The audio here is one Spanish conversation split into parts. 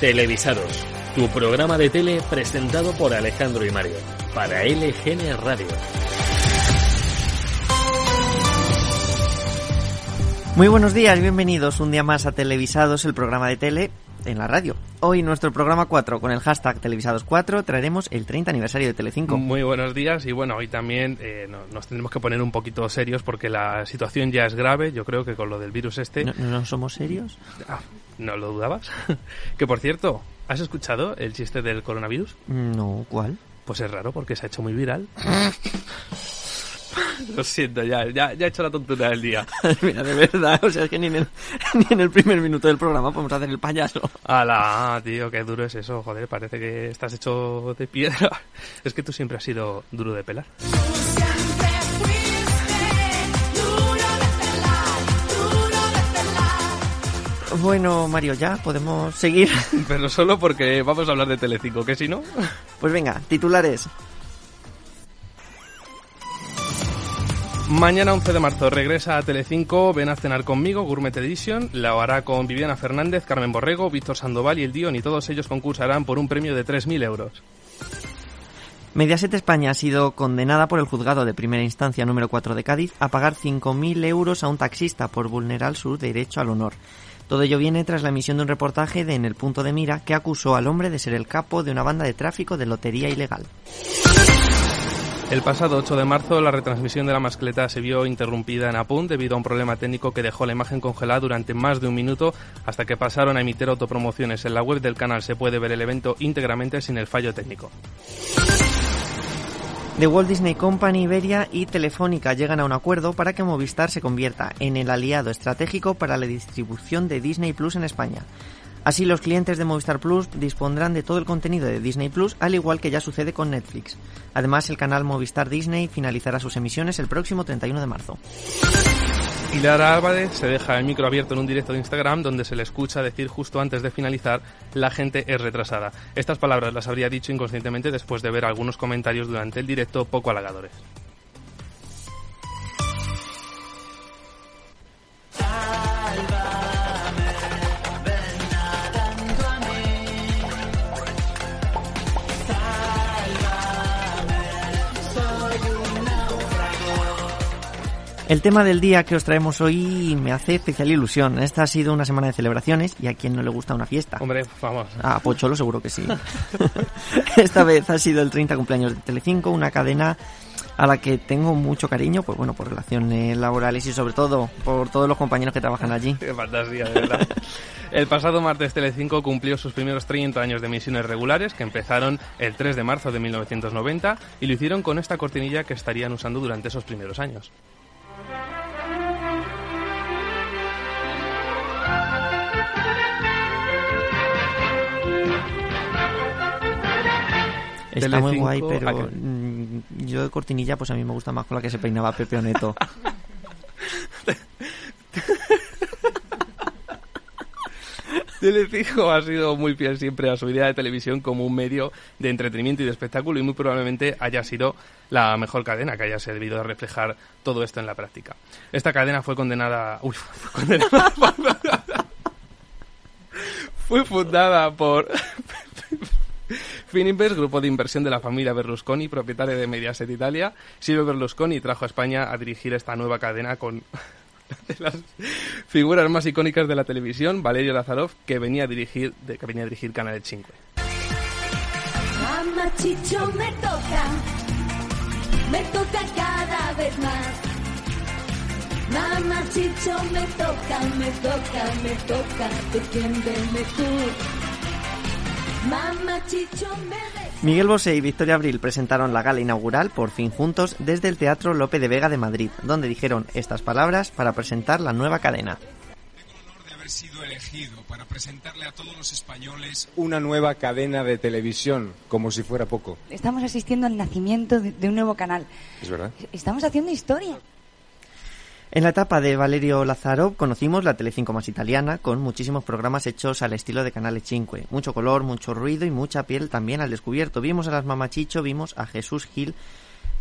Televisados, tu programa de tele presentado por Alejandro y Mario, para LGN Radio. Muy buenos días, bienvenidos un día más a Televisados, el programa de tele en la radio. Hoy nuestro programa 4 con el hashtag Televisados4 traeremos el 30 aniversario de Telecinco. Muy buenos días y bueno, hoy también eh, no, nos tendremos que poner un poquito serios porque la situación ya es grave, yo creo que con lo del virus este... ¿No, no somos serios? Ah, ¿No lo dudabas? que por cierto, ¿has escuchado el chiste del coronavirus? No, ¿cuál? Pues es raro porque se ha hecho muy viral. Lo siento, ya, ya, ya he hecho la tontería del día. Mira, de verdad, o sea, es que ni en, el, ni en el primer minuto del programa podemos hacer el payaso. ¡Hala! Tío, qué duro es eso, joder, parece que estás hecho de piedra. Es que tú siempre has sido duro de pelar. Bueno, Mario, ya podemos seguir. Pero solo porque vamos a hablar de Telecinco, que si no... Pues venga, titulares. Mañana 11 de marzo regresa a Telecinco Ven a cenar conmigo, Gourmet Edition. La hará con Viviana Fernández, Carmen Borrego, Víctor Sandoval y el Dion y todos ellos concursarán por un premio de 3.000 euros. Mediaset España ha sido condenada por el juzgado de primera instancia número 4 de Cádiz a pagar 5.000 euros a un taxista por vulnerar su derecho al honor. Todo ello viene tras la emisión de un reportaje de En el punto de mira que acusó al hombre de ser el capo de una banda de tráfico de lotería ilegal. El pasado 8 de marzo, la retransmisión de la mascleta se vio interrumpida en Apun debido a un problema técnico que dejó la imagen congelada durante más de un minuto hasta que pasaron a emitir autopromociones. En la web del canal se puede ver el evento íntegramente sin el fallo técnico. The Walt Disney Company, Iberia y Telefónica llegan a un acuerdo para que Movistar se convierta en el aliado estratégico para la distribución de Disney Plus en España. Así los clientes de Movistar Plus dispondrán de todo el contenido de Disney Plus, al igual que ya sucede con Netflix. Además, el canal Movistar Disney finalizará sus emisiones el próximo 31 de marzo. Pilar Álvarez se deja el micro abierto en un directo de Instagram donde se le escucha decir justo antes de finalizar la gente es retrasada. Estas palabras las habría dicho inconscientemente después de ver algunos comentarios durante el directo poco halagadores. El tema del día que os traemos hoy me hace especial ilusión. Esta ha sido una semana de celebraciones y a quien no le gusta una fiesta. Hombre, vamos. A Pocholo seguro que sí. Esta vez ha sido el 30 cumpleaños de Telecinco, una cadena a la que tengo mucho cariño, pues bueno, por relaciones laborales y sobre todo por todos los compañeros que trabajan allí. Qué fantasía, de verdad. El pasado martes Telecinco cumplió sus primeros 30 años de emisiones regulares, que empezaron el 3 de marzo de 1990, y lo hicieron con esta cortinilla que estarían usando durante esos primeros años. Está muy guay, ¿a pero mm, yo de cortinilla pues a mí me gusta más con la que se peinaba Pepe Oneto. Telecinco ha sido muy fiel siempre a su idea de televisión como un medio de entretenimiento y de espectáculo y muy probablemente haya sido la mejor cadena que haya servido a reflejar todo esto en la práctica. Esta cadena fue condenada... Uy, fue condenada... fue fundada por... Fininvest, grupo de inversión de la familia Berlusconi, propietaria de Mediaset Italia. Silvio Berlusconi trajo a España a dirigir esta nueva cadena con de las figuras más icónicas de la televisión, Valerio Lazarov, que venía a dirigir, de, que venía a dirigir Canal 5. Mamá Chicho me toca, me toca cada vez más. Mamá Chicho me toca, me toca, me toca, defiéndeme tú. Mamá Chicho me. Miguel Bosé y Victoria Abril presentaron la gala inaugural por fin juntos desde el Teatro Lope de Vega de Madrid, donde dijeron estas palabras para presentar la nueva cadena. Tengo el honor de haber sido elegido para presentarle a todos los españoles una nueva cadena de televisión, como si fuera poco. Estamos asistiendo al nacimiento de, de un nuevo canal. ¿Es verdad? Estamos haciendo historia. En la etapa de Valerio Lazarov conocimos la Telecinco más italiana, con muchísimos programas hechos al estilo de Canale 5. Mucho color, mucho ruido y mucha piel también al descubierto. Vimos a las Mamachicho, vimos a Jesús Gil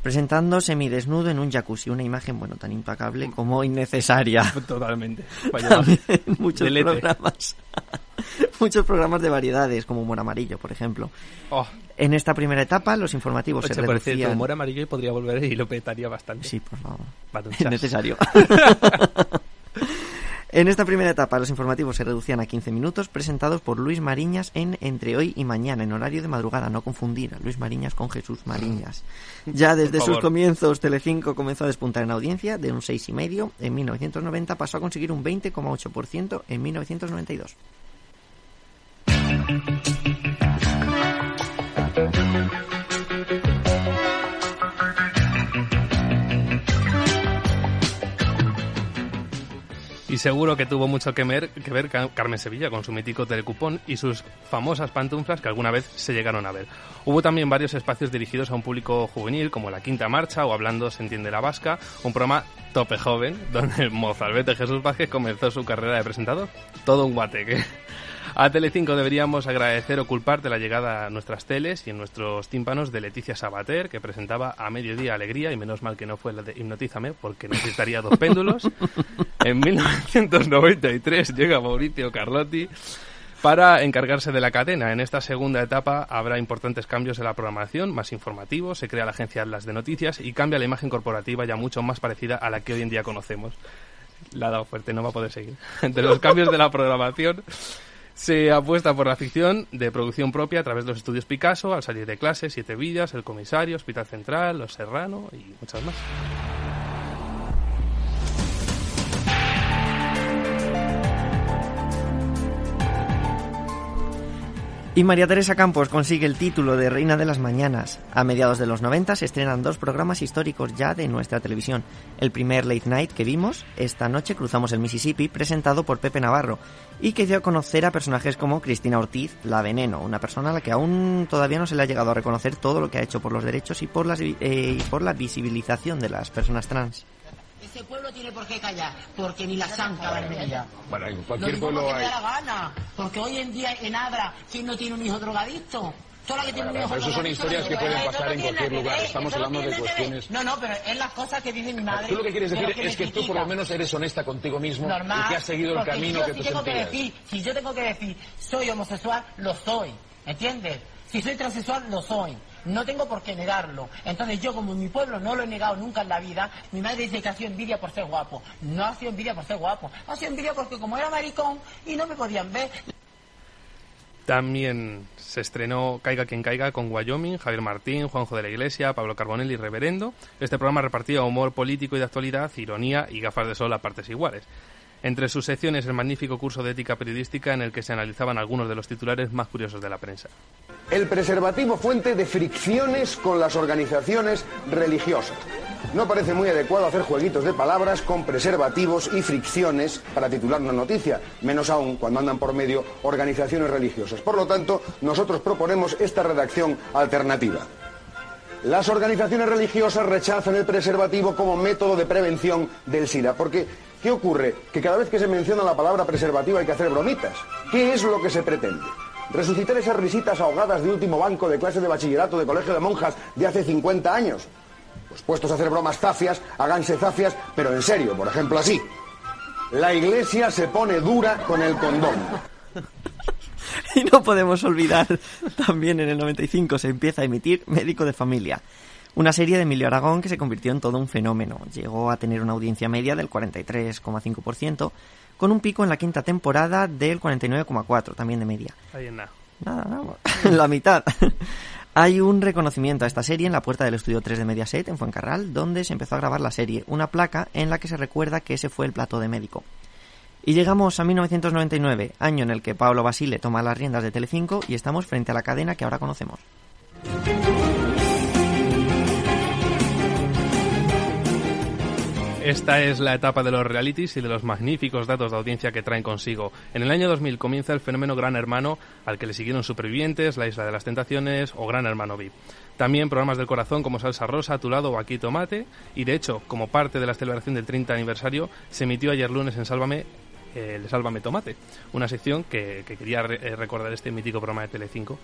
presentando semidesnudo en un jacuzzi. Una imagen, bueno, tan impecable como innecesaria. Totalmente. Vaya, muchos Delete. programas. Muchos programas de variedades, como Humor Amarillo, por ejemplo. Oh, En esta primera etapa, los informativos oye, se por reducían... humor amarillo podría volver y lo petaría bastante. Sí, por favor. Es necesario. en esta primera etapa, los informativos se reducían a 15 minutos, presentados por Luis Mariñas en Entre hoy y mañana, en horario de madrugada. No confundir a Luis Mariñas con Jesús Mariñas. Ya desde Por sus comienzos, Telecinco comenzó a despuntar en audiencia de un 6,5 en 1990, pasó a conseguir un 20,8% en 1992. Y seguro que tuvo mucho que ver, que ver Ca- Carmen Sevilla con su mítico telecupón y sus famosas pantuflas que alguna vez se llegaron a ver. Hubo también varios espacios dirigidos a un público juvenil, como La Quinta Marcha o Hablando se entiende la vasca, un programa tope joven, donde el mozalbete Jesús Vázquez comenzó su carrera de presentador. Todo un guateque. A Telecinco deberíamos agradecer o culpar de la llegada a nuestras teles y en nuestros tímpanos de Leticia Sabater, que presentaba a mediodía Alegría, y menos mal que no fue la de Hipnotízame, porque necesitaría dos péndulos. En 1993 llega Mauricio Carlotti para encargarse de la cadena. En esta segunda etapa habrá importantes cambios en la programación, más informativos, se crea la agencia Atlas de Noticias y cambia la imagen corporativa ya mucho más parecida a la que hoy en día conocemos. La ha dado fuerte, no va a poder seguir. Entre los cambios de la programación se apuesta por la ficción de producción propia a través de los estudios Picasso, al salir de clase, Siete Villas, El Comisario, Hospital Central, Los Serrano y muchas más. Y María Teresa Campos consigue el título de Reina de las Mañanas. A mediados de los 90 se estrenan dos programas históricos ya de nuestra televisión. El primer Late Night que vimos, esta noche cruzamos el Mississippi, presentado por Pepe Navarro, y que dio a conocer a personajes como Cristina Ortiz, la Veneno, una persona a la que aún todavía no se le ha llegado a reconocer todo lo que ha hecho por los derechos y por, las, eh, y por la visibilización de las personas trans. Ese pueblo tiene por qué callar, porque ni la santa vermella. Bueno, en Lo cualquier digo pueblo hay... la gana, porque hoy en día en Adra, ¿quién no tiene un hijo drogadicto? Toda la que tiene un hijo pero eso son drogadicto, historias no que pueden pasar en cualquier lugar. Estamos hablando de cuestiones- No, no, pero es las cosas que dice mi madre. Tú lo que quieres decir es que tú por lo menos eres honesta contigo mismo Normal, y que has seguido el camino que tú sentías. Si yo tengo que decir, soy homosexual, lo soy. ¿Entiendes? Si soy transexual, lo soy. No tengo por qué negarlo. Entonces yo, como en mi pueblo no lo he negado nunca en la vida, mi madre dice que ha sido envidia por ser guapo. No ha sido envidia por ser guapo. Ha sido envidia porque como era maricón y no me podían ver, También se estrenó Caiga quien caiga con Wyoming, Javier Martín, Juanjo de la Iglesia, Pablo Carbonell y Reverendo. Este programa repartía humor político y de actualidad, ironía y gafas de sol a partes iguales. Entre sus secciones el magnífico curso de ética periodística en el que se analizaban algunos de los titulares más curiosos de la prensa. El preservativo fuente de fricciones con las organizaciones religiosas. No parece muy adecuado hacer jueguitos de palabras con preservativos y fricciones para titular una noticia, menos aún cuando andan por medio organizaciones religiosas. Por lo tanto, nosotros proponemos esta redacción alternativa. Las organizaciones religiosas rechazan el preservativo como método de prevención del SIDA, porque ¿qué ocurre? Que cada vez que se menciona la palabra preservativo hay que hacer bromitas. ¿Qué es lo que se pretende? ¿Resucitar esas risitas ahogadas de último banco de clase de bachillerato de colegio de monjas de hace 50 años? Pues puestos a hacer bromas zafias, háganse zafias, pero en serio, por ejemplo así. La iglesia se pone dura con el condón. Y no podemos olvidar, también en el 95 se empieza a emitir Médico de Familia, una serie de Emilio Aragón que se convirtió en todo un fenómeno. Llegó a tener una audiencia media del 43,5%, con un pico en la quinta temporada del 49,4%, también de media. Ahí en nada. Nada, nada, la mitad. Hay un reconocimiento a esta serie en la puerta del estudio 3 de Mediaset en Fuencarral, donde se empezó a grabar la serie, una placa en la que se recuerda que ese fue el plató de médico. Y llegamos a 1999, año en el que Pablo Basile toma las riendas de Telecinco y estamos frente a la cadena que ahora conocemos. Esta es la etapa de los realities y de los magníficos datos de audiencia que traen consigo. En el año 2000 comienza el fenómeno Gran Hermano, al que le siguieron Supervivientes, La Isla de las Tentaciones o Gran Hermano VIP. También programas del corazón como Salsa Rosa, tu lado o Aquí Tomate. Y de hecho, como parte de la celebración del 30 aniversario, se emitió ayer lunes en Sálvame eh, el Sálvame Tomate, una sección que, que quería re- eh, recordar este mítico programa de Telecinco.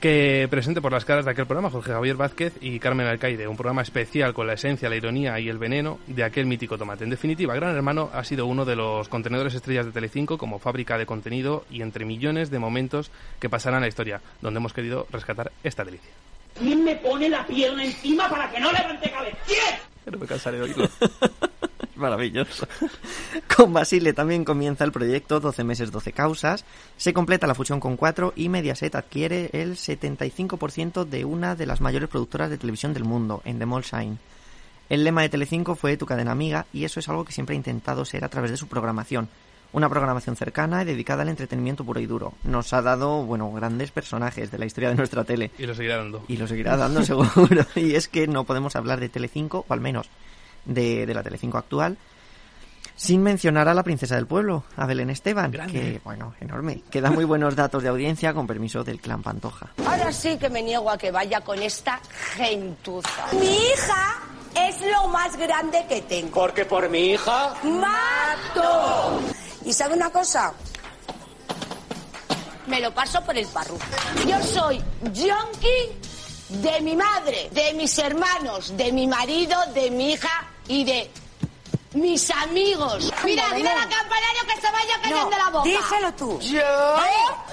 Que presente por las caras de aquel programa Jorge Javier Vázquez y Carmen Alcaide, un programa especial con la esencia, la ironía y el veneno de aquel mítico tomate. En definitiva, Gran Hermano ha sido uno de los contenedores estrellas de Telecinco como fábrica de contenido y entre millones de momentos que pasarán a la historia, donde hemos querido rescatar esta delicia. ¿Quién me pone la pierna encima para que no levante cabeza? ¿Quién? No me cansaré de oírlo. Maravilloso. Con Basile también comienza el proyecto 12 meses, 12 causas. Se completa la fusión con 4 y Mediaset adquiere el 75% de una de las mayores productoras de televisión del mundo, Endemol Shine. El lema de Telecinco fue Tu cadena amiga y eso es algo que siempre ha intentado ser a través de su programación. Una programación cercana y dedicada al entretenimiento puro y duro. Nos ha dado, bueno, grandes personajes de la historia de nuestra tele. Y lo seguirá dando. Y lo seguirá dando seguro. y es que no podemos hablar de Telecinco, o al menos de, de la Telecinco actual, sin mencionar a la princesa del pueblo, a Belén Esteban, que, bueno, enorme, que da muy buenos datos de audiencia con permiso del clan Pantoja. Ahora sí que me niego a que vaya con esta gentuza. Mi hija es lo más grande que tengo. Porque por mi hija. ¡Mato! ¿Y sabe una cosa? Me lo paso por el parru. Yo soy yonki de mi madre, de mis hermanos, de mi marido, de mi hija y de mis amigos. Mira, dile al campanario que se vaya cayendo la boca. Díselo tú. ¿Yo?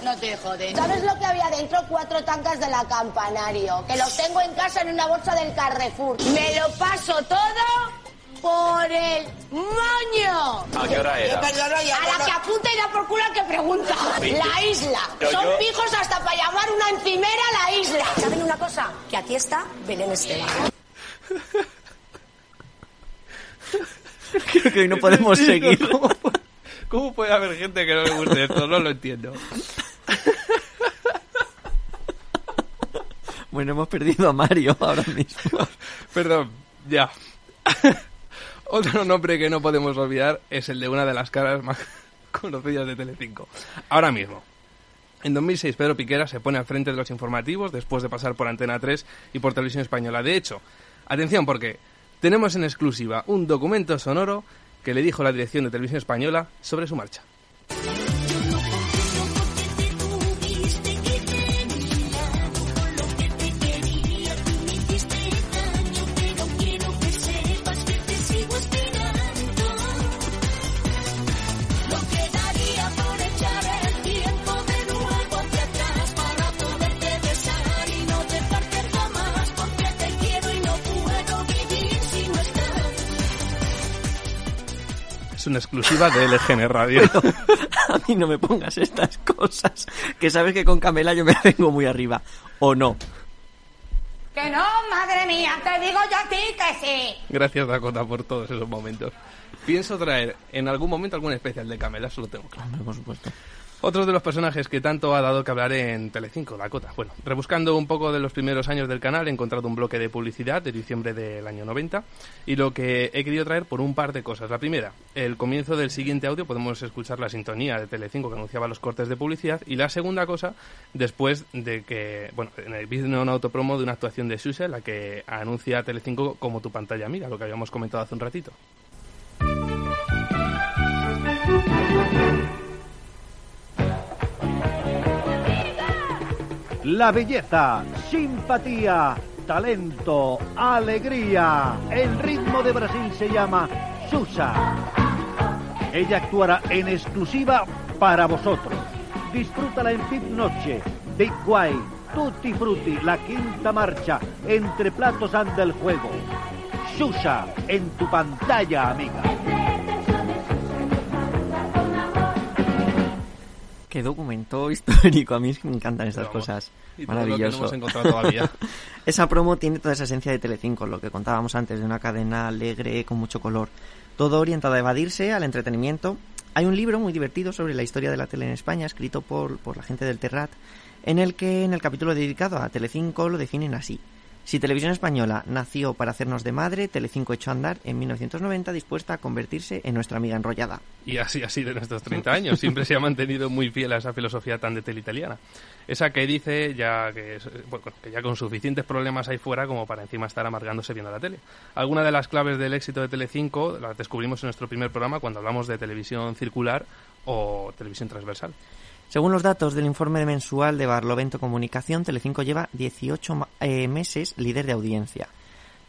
No te jodes. ¿Sabes lo que había dentro? Cuatro tancas de la campanario. Que los tengo en casa en una bolsa del Carrefour. Me lo paso todo por el moño. ¿A qué hora era? A la que apunta y da por culo al que pregunta. La isla. Son pijos hasta para llamar una encimera a la isla. ¿Saben una cosa? Que aquí está Belén Esteban. Creo que hoy no podemos seguir. ¿Cómo, puede- haber gente que no le guste esto? No lo entiendo. Bueno, hemos perdido a Mario ahora mismo. Perdón, ya. Otro nombre que no podemos olvidar es el de una de las caras más conocidas de Telecinco. Ahora mismo. En 2006 Pedro Piquera se pone al frente de los informativos después de pasar por Antena 3 y por Televisión Española. De hecho, atención porque tenemos en exclusiva un documento sonoro que le dijo la dirección de Televisión Española sobre su marcha. Una exclusiva de LGN Radio. A mí no me pongas estas cosas, que sabes que con Camela yo me vengo muy arriba. ¿O no? Que no, madre mía, te digo yo a ti que sí. Gracias Dakota por todos esos momentos. Pienso traer en algún momento algún especial de Camela, eso lo tengo claro. Hombre, por supuesto. Otro de los personajes que tanto ha dado que hablar en Telecinco, Dakota. Bueno, rebuscando un poco de los primeros años del canal, he encontrado un bloque de publicidad de diciembre del año 90 y lo que he querido traer por un par de cosas. La primera, el comienzo del siguiente audio podemos escuchar la sintonía de Telecinco que anunciaba los cortes de publicidad y la segunda cosa, después de que, bueno, en el vídeo un autopromo de una actuación de Suse, la que anuncia Telecinco como tu pantalla amiga, lo que habíamos comentado hace un ratito. La belleza, simpatía, talento, alegría. El ritmo de Brasil se llama Susa. Ella actuará en exclusiva para vosotros. Disfrútala en Pip Noche, Big Guay, Tutti Frutti, la quinta marcha, entre platos anda el juego. Susa, en tu pantalla, amiga. Qué documento histórico. A mí es que me encantan estas Vamos, cosas. y todo lo que no Maravilloso. hemos encontrado todavía. esa promo tiene toda esa esencia de Telecinco, lo que contábamos antes, de una cadena alegre, con mucho color. Todo orientado a evadirse, al entretenimiento. Hay un libro muy divertido sobre la historia de la tele en España, escrito por, por la gente del Terrat, en el que en el capítulo dedicado a Telecinco lo definen así. Si Televisión Española nació para hacernos de madre, Telecinco echó a andar en 1990 dispuesta a convertirse en nuestra amiga enrollada. Y así ha sido en estos 30 años. Siempre se ha mantenido muy fiel a esa filosofía tan de tele italiana. Esa que dice ya que ya con suficientes problemas ahí fuera como para encima estar amargándose viendo la tele. Algunas de las claves del éxito de Telecinco las descubrimos en nuestro primer programa cuando hablamos de televisión circular o televisión transversal. Según los datos del informe mensual de Barlovento Comunicación, Telecinco lleva 18 ma- eh, meses líder de audiencia.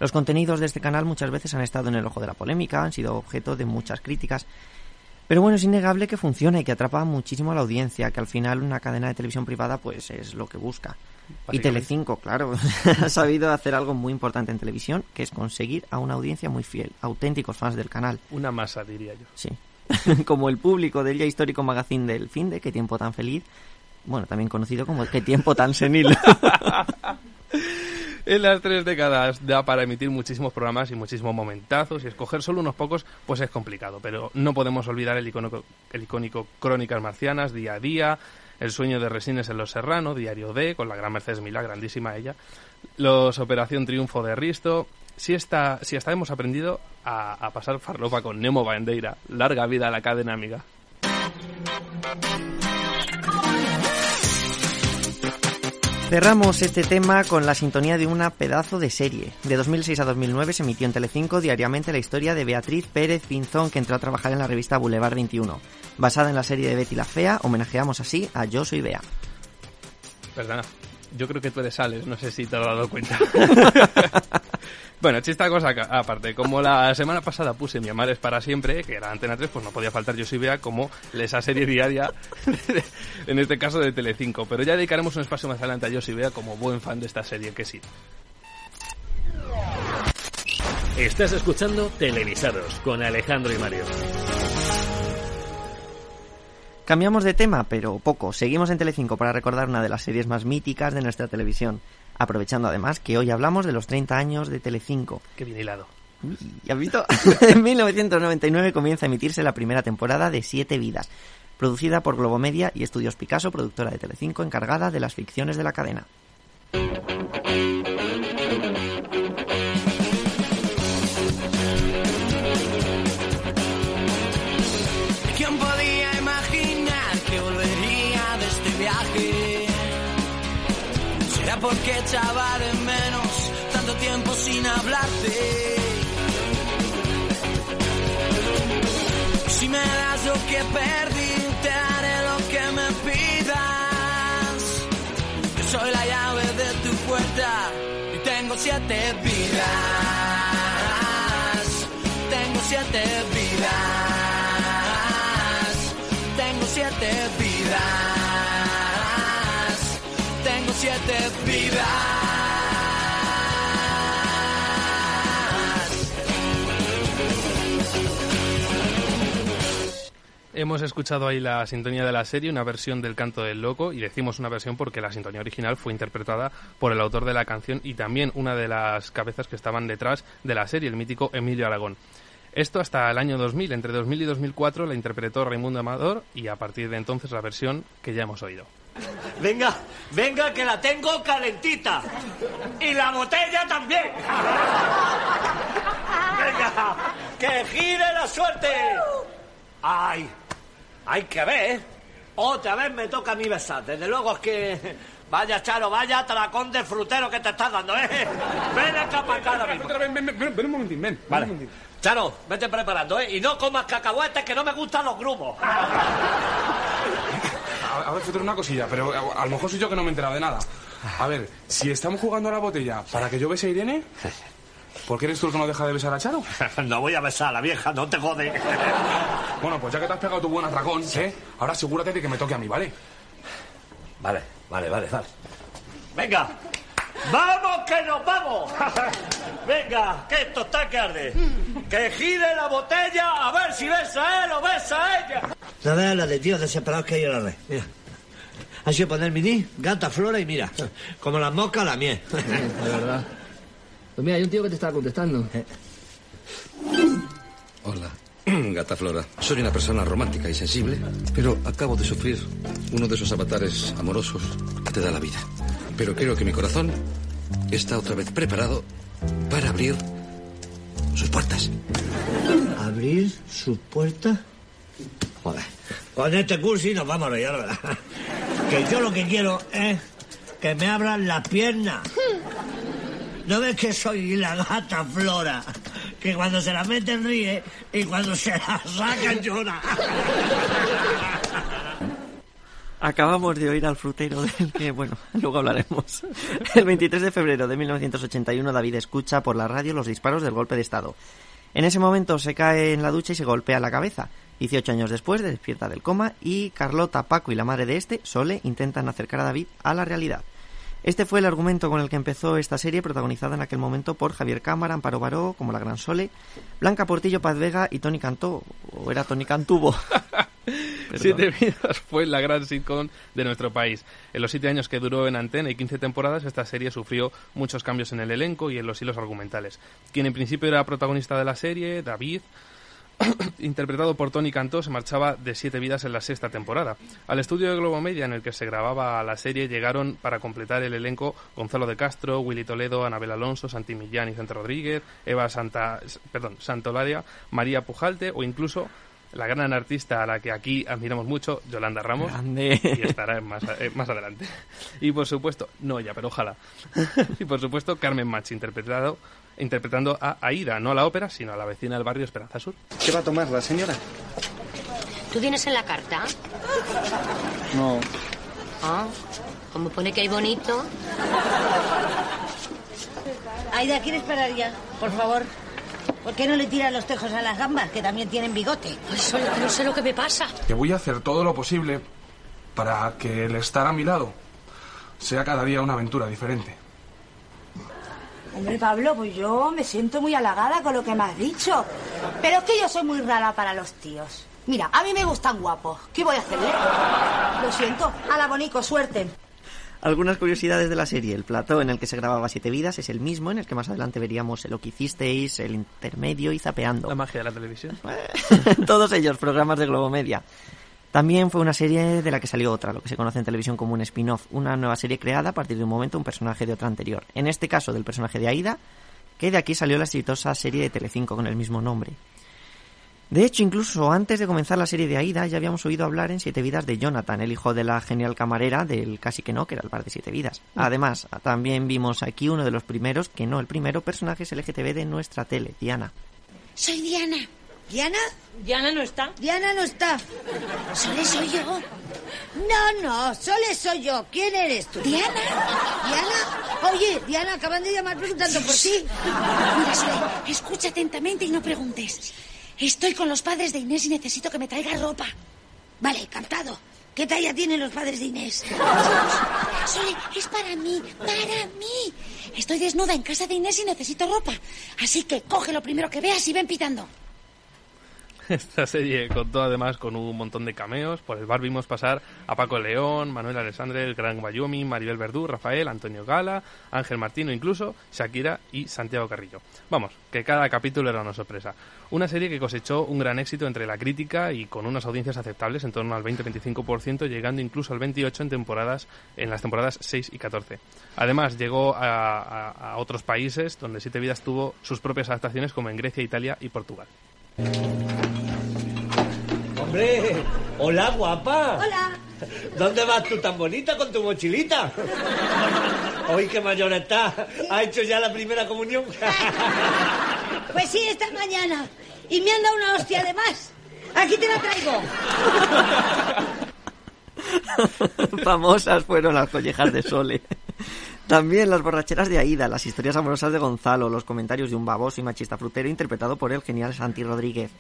Los contenidos de este canal muchas veces han estado en el ojo de la polémica, han sido objeto de muchas críticas, pero bueno, es innegable que funciona y que atrapa muchísimo a la audiencia, que al final una cadena de televisión privada pues es lo que busca. Y. Telecinco, claro, ha sabido hacer algo muy importante en televisión, que es conseguir a una audiencia muy fiel, auténticos fans del canal. Una masa, diría yo. Sí. como el público del ya histórico magazine del fin de Qué tiempo tan feliz, bueno, también conocido como Qué tiempo tan senil. En las tres décadas da para emitir muchísimos programas y muchísimos momentazos y escoger solo unos pocos pues es complicado, pero no podemos olvidar el icónico, el icónico Crónicas Marcianas, Día a Día, El sueño de Resines en Los Serrano, Diario D, con la gran Mercedes Milá, grandísima ella, los Operación Triunfo de Risto, si, está, si hasta hemos aprendido a, a pasar farlopa con Nemo Bandeira, larga vida a la cadena amiga. Cerramos este tema con la sintonía de una pedazo de serie. De 2006 a 2009 se emitió en Telecinco diariamente la historia de Beatriz Pérez Pinzón, que entró a trabajar en la revista Boulevard 21. Basada en la serie de Betty la Fea, homenajeamos así a Yo Soy Bea. Perdona, yo creo que tú eres Alex, no sé si te has dado cuenta. bueno, chista cosa aparte, como la semana pasada puse Mi Amar es para siempre, que era Antena 3, pues no podía faltar Yo soy Bea como esa serie diaria, en este caso de Telecinco. Pero ya dedicaremos un espacio más adelante a Yo soy Bea como buen fan de esta serie que sí. Estás escuchando Televisados con Alejandro y Mario. Cambiamos de tema, pero poco. Seguimos en Telecinco para recordar una de las series más míticas de nuestra televisión. Aprovechando además que hoy hablamos de los 30 años de Telecinco. Qué bien hilado. ¿Ya has visto? en 1999 comienza a emitirse la primera temporada de Siete Vidas, producida por Globomedia y Estudios Picasso, productora de Telecinco, encargada de las ficciones de la cadena. Que perdí, te daré lo que me pidas. Yo soy la llave de tu puerta y tengo siete vidas. Tengo siete vidas. Tengo siete vidas. Tengo siete vidas. Hemos escuchado ahí la sintonía de la serie, una versión del canto del loco, y decimos una versión porque la sintonía original fue interpretada por el autor de la canción y también una de las cabezas que estaban detrás de la serie, el mítico Emilio Aragón. Esto hasta el año 2000, entre 2000 y 2004 la interpretó Raimundo Amador y a partir de entonces la versión que ya hemos oído. Venga, venga, que la tengo calentita. Y la botella también. Venga, que gire la suerte. Ay, hay que ver. Otra vez me toca a mí besar. Desde luego es que... Vaya, Charo, vaya tracón de frutero que te estás dando, ¿eh? Ven acá para acá ahora mismo. Ven, ven, ven, ven un momentín, ven. Vale. Ven un momentín. Charo, vete preparando, ¿eh? Y no comas cacahuetes que no me gustan los grumos. A, a ver, Futuro, una cosilla, pero a, a lo mejor soy yo que no me he enterado de nada. A ver, si estamos jugando a la botella para que yo bese a Irene, ¿por qué eres tú el que no deja de besar a Charo? No voy a besar a la vieja, no te jode. Bueno, pues ya que te has pegado tu buen atracón, ¿eh? Ahora asegúrate de que me toque a mí, ¿vale? Vale, vale, vale, vale. Venga, ¡vamos que nos vamos! Venga, que esto está que arde. Que gire la botella a ver si besa él o besa ella. La vea la de tíos desesperados que hay en la red. Mira. Ha sido poner mini, gata, flora y mira. Como las moscas, la miel. De verdad. Pues mira, hay un tío que te estaba contestando. Hola, gata Flora. Soy una persona romántica y sensible, pero acabo de sufrir uno de esos avatares amorosos que te da la vida. Pero creo que mi corazón está otra vez preparado para abrir sus puertas. ¿Abrir sus puertas? Joder. Con este cursi nos vamos a reír, ¿verdad? Que yo lo que quiero es que me abran las piernas. ¿No ves que soy la gata Flora? Que cuando se la meten ríe y cuando se la sacan llora. Acabamos de oír al frutero del que, bueno, luego hablaremos. El 23 de febrero de 1981 David escucha por la radio los disparos del golpe de Estado. En ese momento se cae en la ducha y se golpea la cabeza. 18 años después despierta del coma y Carlota, Paco y la madre de este, Sole, intentan acercar a David a la realidad. Este fue el argumento con el que empezó esta serie, protagonizada en aquel momento por Javier Cámara, Amparo Baró, como la Gran Sole, Blanca Portillo, Paz Vega y Tony Cantó, o era Tony Cantubo. Siete vidas fue la gran sitcom de nuestro país. En los siete años que duró en antena y 15 temporadas, esta serie sufrió muchos cambios en el elenco y en los hilos argumentales. Quien en principio era protagonista de la serie, David, interpretado por Tony Cantó, se marchaba de siete vidas en la sexta temporada. Al estudio de Globo Media en el que se grababa la serie llegaron para completar el elenco Gonzalo de Castro, Willy Toledo, Anabel Alonso, Santi Millán y Santo Rodríguez, Eva Santa, perdón, Santolaria, María Pujalte o incluso la gran artista a la que aquí admiramos mucho, Yolanda Ramos, Grande. y estará más, eh, más adelante. Y por supuesto, no ya, pero ojalá. y por supuesto, Carmen Machi, interpretado, interpretando a Aida, no a la ópera, sino a la vecina del barrio Esperanza Sur. ¿Qué va a tomar la señora? ¿Tú tienes en la carta? No. Ah, como pone que hay bonito. Aida, ¿quieres parar ya? Por favor. ¿Por qué no le tiras los tejos a las gambas, que también tienen bigote? Ay, solo que no sé lo que me pasa. Que voy a hacer todo lo posible para que el estar a mi lado sea cada día una aventura diferente. Hombre, Pablo, pues yo me siento muy halagada con lo que me has dicho. Pero es que yo soy muy rara para los tíos. Mira, a mí me gustan guapos. ¿Qué voy a hacerle? Lo siento. A la bonico, suerte. Algunas curiosidades de la serie. El plató en el que se grababa Siete Vidas es el mismo en el que más adelante veríamos Lo que hicisteis, El Intermedio y Zapeando. La magia de la televisión. Todos ellos programas de Globo Media. También fue una serie de la que salió otra, lo que se conoce en televisión como un spin-off, una nueva serie creada a partir de un momento un personaje de otra anterior. En este caso del personaje de Aida, que de aquí salió la exitosa serie de Telecinco con el mismo nombre. De hecho, incluso antes de comenzar la serie de Aida, ya habíamos oído hablar en Siete Vidas de Jonathan, el hijo de la genial camarera del Casi que no, que era el par de Siete Vidas. Además, también vimos aquí uno de los primeros, que no el primero, personajes LGTB de nuestra tele, Diana. Soy Diana. ¿Diana? Diana no está. Diana no está. Sole soy yo. No, no, Sole soy yo. ¿Quién eres tú? Diana. Diana. Oye, Diana, acaban de llamar preguntando por ti. Mira, Sole, escucha atentamente y no preguntes. Estoy con los padres de Inés y necesito que me traiga ropa. Vale, captado. ¿Qué talla tienen los padres de Inés? Sole, es para mí, para mí. Estoy desnuda en casa de Inés y necesito ropa. Así que coge lo primero que veas y ven pitando. Esta serie contó además con un montón de cameos. Por el bar vimos pasar a Paco León, Manuel Alessandre, el Gran Bayumi, Maribel Verdú, Rafael, Antonio Gala, Ángel Martino incluso, Shakira y Santiago Carrillo. Vamos, que cada capítulo era una sorpresa. Una serie que cosechó un gran éxito entre la crítica y con unas audiencias aceptables en torno al 20-25%, llegando incluso al 28% en temporadas en las temporadas 6 y 14. Además, llegó a- a otros países donde Siete Vidas tuvo sus propias adaptaciones como en Grecia, Italia y Portugal. Hombre, hola guapa. Hola. ¿Dónde vas tú tan bonita con tu mochilita? Hoy qué mayor está. ¿Ha hecho ya la primera comunión? Pues sí, esta mañana. Y me han dado una hostia además. Aquí te la traigo. Famosas fueron las collejas de Sole. También las borracheras de Aida, las historias amorosas de Gonzalo, los comentarios de un baboso y machista frutero interpretado por el genial Santi Rodríguez.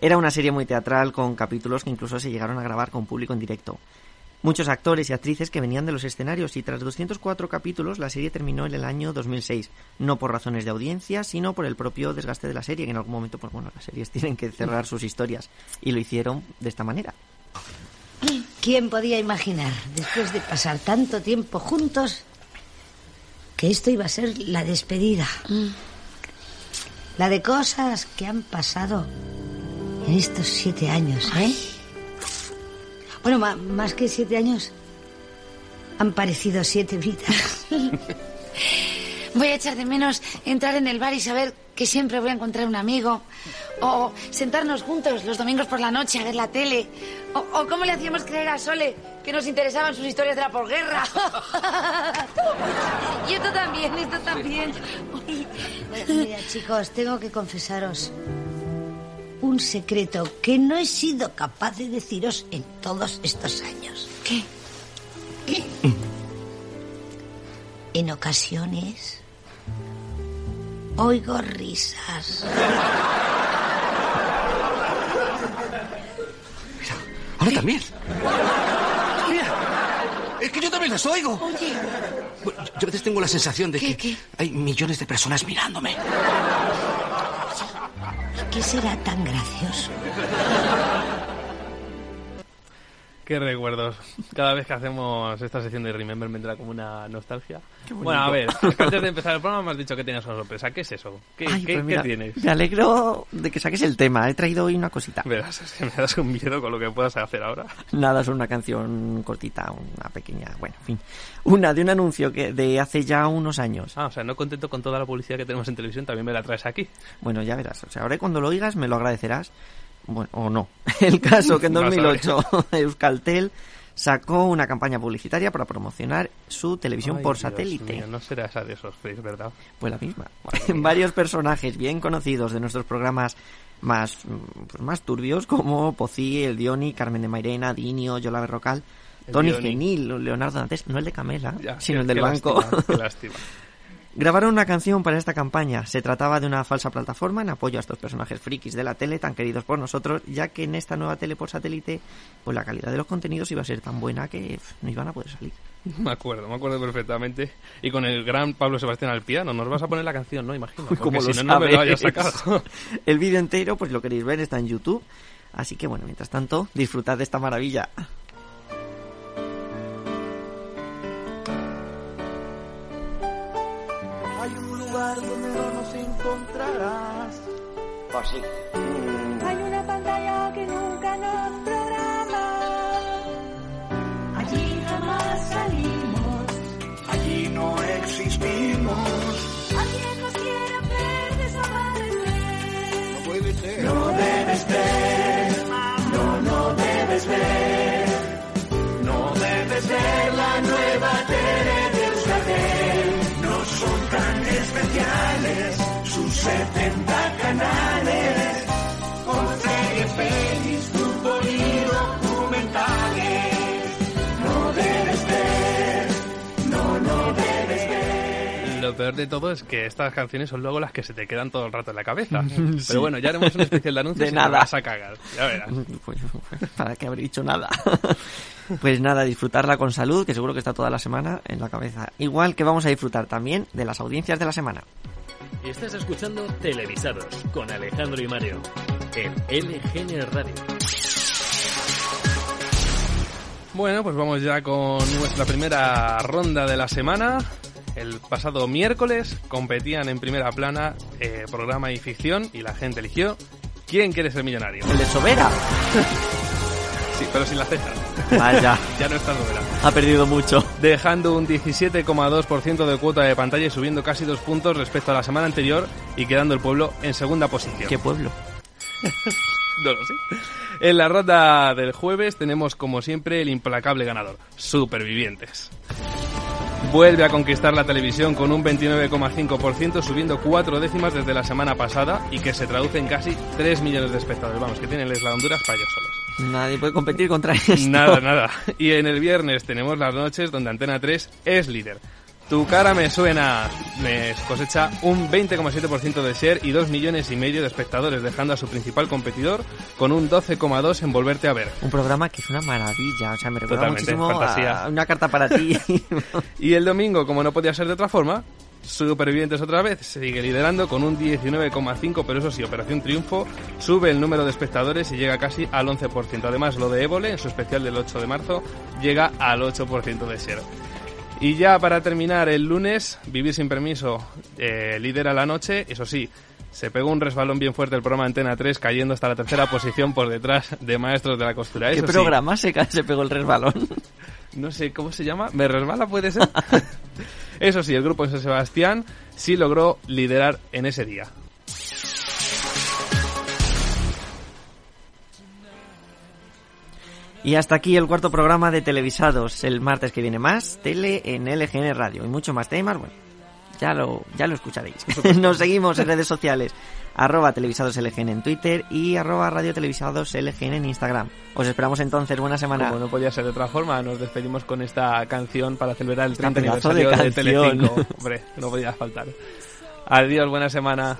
Era una serie muy teatral con capítulos que incluso se llegaron a grabar con público en directo. Muchos actores y actrices que venían de los escenarios y tras 204 capítulos la serie terminó en el año 2006, no por razones de audiencia, sino por el propio desgaste de la serie, que en algún momento, pues bueno, las series tienen que cerrar sus historias y lo hicieron de esta manera. ¿Quién podía imaginar, después de pasar tanto tiempo juntos, que esto iba a ser la despedida? La de cosas que han pasado en estos siete años, ¿eh? Bueno, más que siete años, han parecido siete vidas. Voy a echar de menos entrar en el bar y saber que siempre voy a encontrar un amigo. O sentarnos juntos los domingos por la noche a ver la tele. O, o cómo le hacíamos creer a Sole que nos interesaban sus historias de la posguerra. y esto también, esto también. Mira, chicos, tengo que confesaros un secreto que no he sido capaz de deciros en todos estos años. ¿Qué? En ocasiones oigo risas. Ahora también. Mira, es que yo también las oigo. Oye, yo a veces tengo la sensación de que hay millones de personas mirándome. ¿qué será tan gracioso? Qué recuerdos. Cada vez que hacemos esta sección de Remember me entra como una nostalgia. Bueno, a ver, antes de empezar el programa me has dicho que tenías una sorpresa. ¿Qué es eso? ¿Qué, Ay, qué- pues qué tienes? Me alegro de que saques el tema. He traído hoy una cosita. Verás, es que me das un miedo con lo que puedas hacer ahora. Nada, es una canción cortita, una pequeña, bueno, en fin. Una de un anuncio que de hace ya unos años. Ah, o sea, no contento con toda la publicidad que tenemos en televisión, también me la traes aquí. Bueno, ya verás. O sea, ahora cuando lo oigas me lo agradecerás. Bueno, o no. El caso que en Vas a ver. 2008 Euskaltel sacó una campaña publicitaria para promocionar su televisión Ay, por Dios satélite. mío, no será esa de esos face, ¿verdad? Pues la misma. Varios personajes bien conocidos de nuestros programas más, pues más turbios, como Pocí, El Dioni, Carmen de Mairena, Dinio, Yola Berrocal, El Tony. Genil, Leonardo Dantes, no el de Camela, Ya, sino el del qué banco. lástima, qué lástima. Grabaron una canción para esta campaña. Se trataba de una falsa plataforma en apoyo a estos personajes frikis de la tele tan queridos por nosotros, ya que en esta nueva tele por satélite, pues la calidad de los contenidos iba a ser tan buena que no iban a poder salir. Me acuerdo, me acuerdo perfectamente. Y con el gran Pablo Sebastián al piano, nos vas a poner la canción, ¿no? Imagino. Porque Como si no, no me lo hayas sacado. El vídeo entero, pues lo queréis ver, está en YouTube. Así que bueno, mientras tanto, disfrutad de esta maravilla. Lugar donde no nos encontrarás. Pues sí. Hay una pantalla que nunca nos 70 canales. Con series, pelis, fútbol y documentales. No debes ver. No, no debes ver. Lo peor de todo es que estas canciones son luego las que se te quedan todo el rato en la cabeza. Pero bueno, ya haremos un especial de anuncios De y te nada. vas a cagar. Ya verás. Pues, ¿Para qué haber dicho nada? Pues nada, disfrutarla con salud, que seguro que está toda la semana en la cabeza. Igual que vamos a disfrutar también de las audiencias de la semana. Estás escuchando Televisados con Alejandro y Mario en LGN Radio. Bueno, pues vamos ya con nuestra primera ronda de la semana. El pasado miércoles competían en primera plana eh, programa y ficción y la gente eligió ¿Quién quiere ser millonario? El de Sobera. Sí, pero sin la ceja. Vaya. ya no está Sobera. Ha perdido mucho. Dejando un 17,2% de cuota de pantalla y subiendo casi dos puntos respecto a la semana anterior y quedando el pueblo en segunda posición. ¿Qué pueblo? No lo sé. En la ronda del jueves tenemos como siempre el implacable ganador, Supervivientes. Vuelve a conquistar la televisión con un 29,5%, subiendo cuatro décimas desde la semana pasada y que se traduce en casi 3 millones de espectadores. Vamos, que tienen la Honduras para ellos solos. Nadie puede competir contra esto. Nada, nada. Y en el viernes tenemos las noches donde Antena 3 es líder. Tu cara me suena. Me cosecha un 20,7% de share y 2 millones y medio de espectadores, dejando a su principal competidor con un 12,2 en volverte a ver. Un programa que es una maravilla, o sea, me recuerda Totalmente, muchísimo fantasía. a una carta para ti. Y el domingo, como no podía ser de otra forma, Supervivientes otra vez sigue liderando con un 19,5, pero eso sí, Operación Triunfo sube el número de espectadores y llega casi al 11%. Además, lo de Évole, en su especial del 8 de marzo, llega al 8% de share. Y ya para terminar, el lunes, Vivir sin permiso eh, lidera la noche, eso sí, se pegó un resbalón bien fuerte el programa Antena 3, cayendo hasta la tercera posición por detrás de Maestros de la Costura. ¿Qué Eso sí, programa se, ca- se pegó el resbalón? no sé cómo se llama, me resbala puede ser. Eso sí, el grupo de San Sebastián sí logró liderar en ese día. Y hasta aquí el cuarto programa de Televisados. El martes que viene más, tele en LGN Radio. Y mucho más temas, bueno, ya lo, ya lo escucharéis. Nos seguimos en redes sociales arroba televisadoslgn en Twitter y arroba radio en Instagram. Os esperamos entonces, buena semana. Como no podía ser de otra forma, nos despedimos con esta canción para celebrar el este 30 aniversario de, de Telecinco. Hombre, no podía faltar. Adiós, buena semana.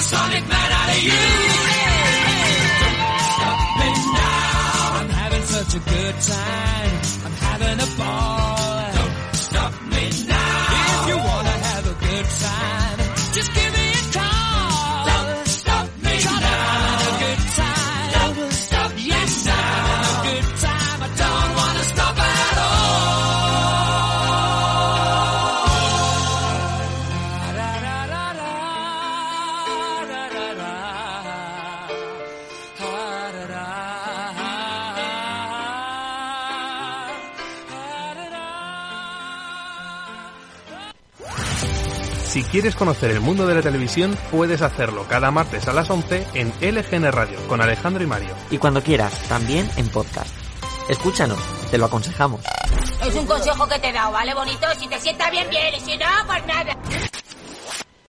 a sonic man out of you. Stop me now. I'm having such a good time. I'm having a ball. Si quieres conocer el mundo de la televisión, puedes hacerlo cada martes a las 11 en LGN Radio con Alejandro y Mario. Y cuando quieras, también en podcast. Escúchanos, te lo aconsejamos. Es un consejo que te he dado, ¿vale, bonito? Si te sienta bien, bien, y si no, pues nada.